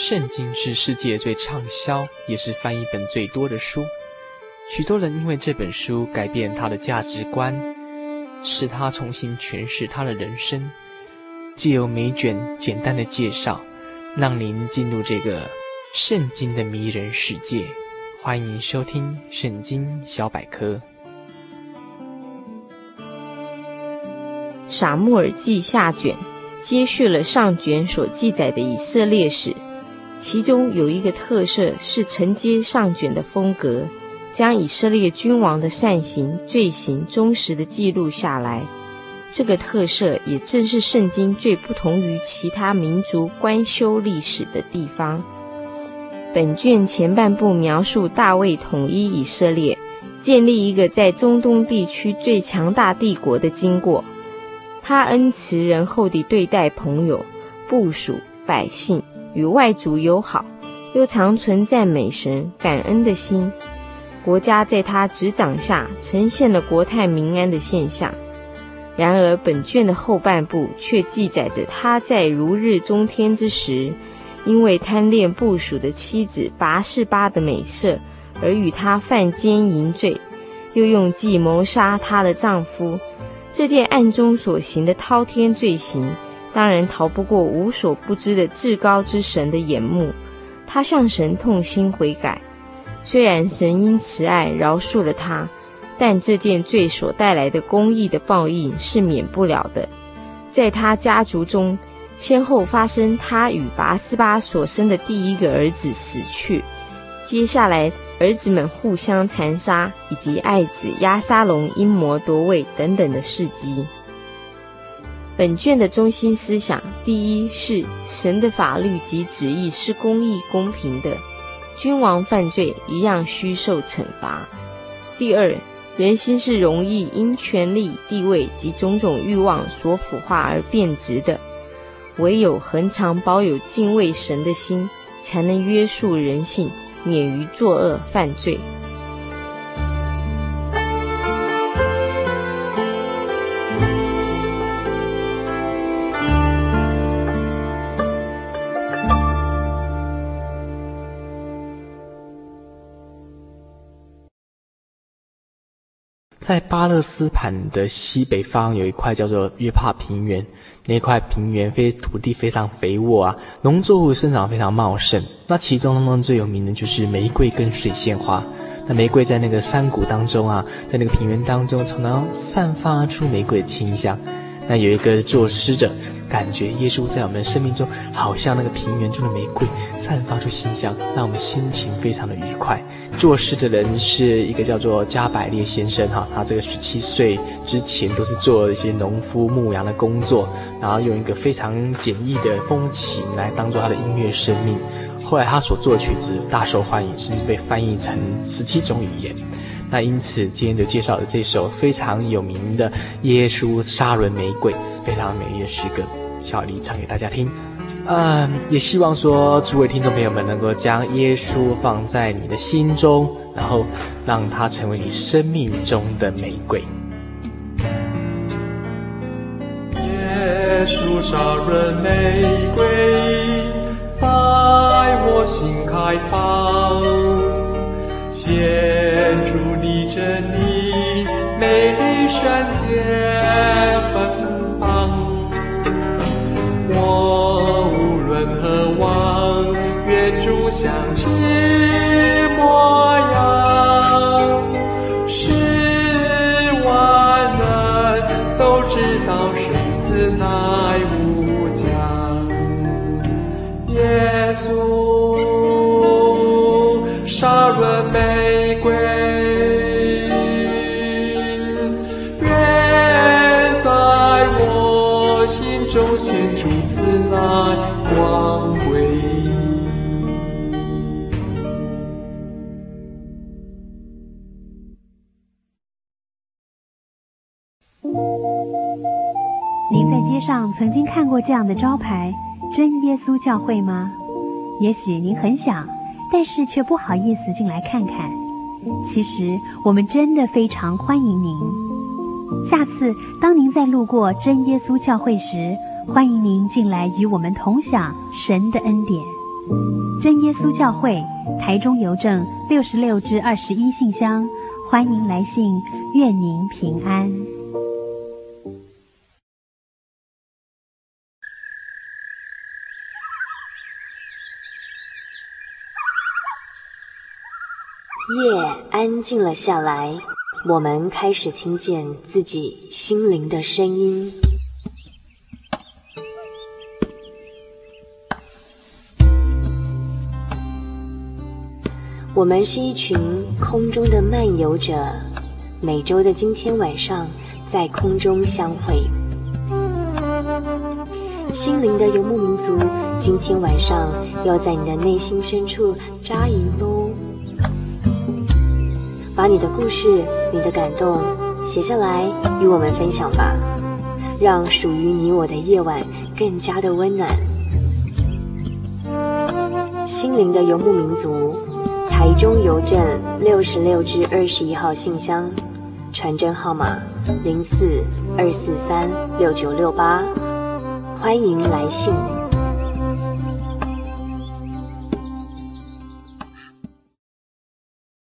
圣经是世界最畅销，也是翻译本最多的书。许多人因为这本书改变他的价值观，使他重新诠释他的人生。借由每卷简单的介绍，让您进入这个圣经的迷人世界。欢迎收听《圣经小百科》。撒母耳记下卷接续了上卷所记载的以色列史，其中有一个特色是承接上卷的风格，将以色列君王的善行、罪行忠实地记录下来。这个特色也正是圣经最不同于其他民族官修历史的地方。本卷前半部描述大卫统一以色列，建立一个在中东地区最强大帝国的经过。他恩慈仁厚地对待朋友、部属、百姓，与外族友好，又常存赞美神、感恩的心。国家在他执掌下呈现了国泰民安的现象。然而，本卷的后半部却记载着他在如日中天之时，因为贪恋部属的妻子拔示巴的美色，而与他犯奸淫罪，又用计谋杀她的丈夫。这件暗中所行的滔天罪行，当然逃不过无所不知的至高之神的眼目。他向神痛心悔改，虽然神因慈爱饶恕了他，但这件罪所带来的公义的报应是免不了的。在他家族中，先后发生他与拔示巴所生的第一个儿子死去，接下来。儿子们互相残杀，以及爱子押沙龙阴谋夺位等等的事迹。本卷的中心思想，第一是神的法律及旨意是公义公平的，君王犯罪一样需受惩罚。第二，人心是容易因权力、地位及种种欲望所腐化而变质的，唯有恒常保有敬畏神的心，才能约束人性。免于作恶犯罪。在巴勒斯坦的西北方有一块叫做约帕平原。那块平原非土地非常肥沃啊，农作物生长非常茂盛。那其中当中最有名的就是玫瑰跟水仙花。那玫瑰在那个山谷当中啊，在那个平原当中，常常散发出玫瑰的清香。那有一个作诗者，感觉耶稣在我们生命中，好像那个平原中的玫瑰，散发出馨香，让我们心情非常的愉快。作诗的人是一个叫做加百列先生哈，他这个十七岁之前都是做一些农夫牧羊的工作，然后用一个非常简易的风琴来当做他的音乐生命。后来他所作的曲子大受欢迎，甚至被翻译成十七种语言。那因此，今天就介绍了这首非常有名的《耶稣沙仑玫瑰》，非常美丽的诗歌，小丽唱给大家听。嗯，也希望说诸位听众朋友们能够将耶稣放在你的心中，然后让他成为你生命中的玫瑰。耶稣沙仑玫瑰，在我心开放。献出你真理，美丽山间。光辉。您在街上曾经看过这样的招牌“真耶稣教会”吗？也许您很想。但是却不好意思进来看看。其实我们真的非常欢迎您。下次当您再路过真耶稣教会时，欢迎您进来与我们同享神的恩典。真耶稣教会台中邮政六十六至二十一信箱，欢迎来信，愿您平安。夜安静了下来，我们开始听见自己心灵的声音。我们是一群空中的漫游者，每周的今天晚上在空中相会。心灵的游牧民族，今天晚上要在你的内心深处扎营喽！把你的故事、你的感动写下来与我们分享吧，让属于你我的夜晚更加的温暖。心灵的游牧民族。台中邮政六十六至二十一号信箱，传真号码零四二四三六九六八，欢迎来信。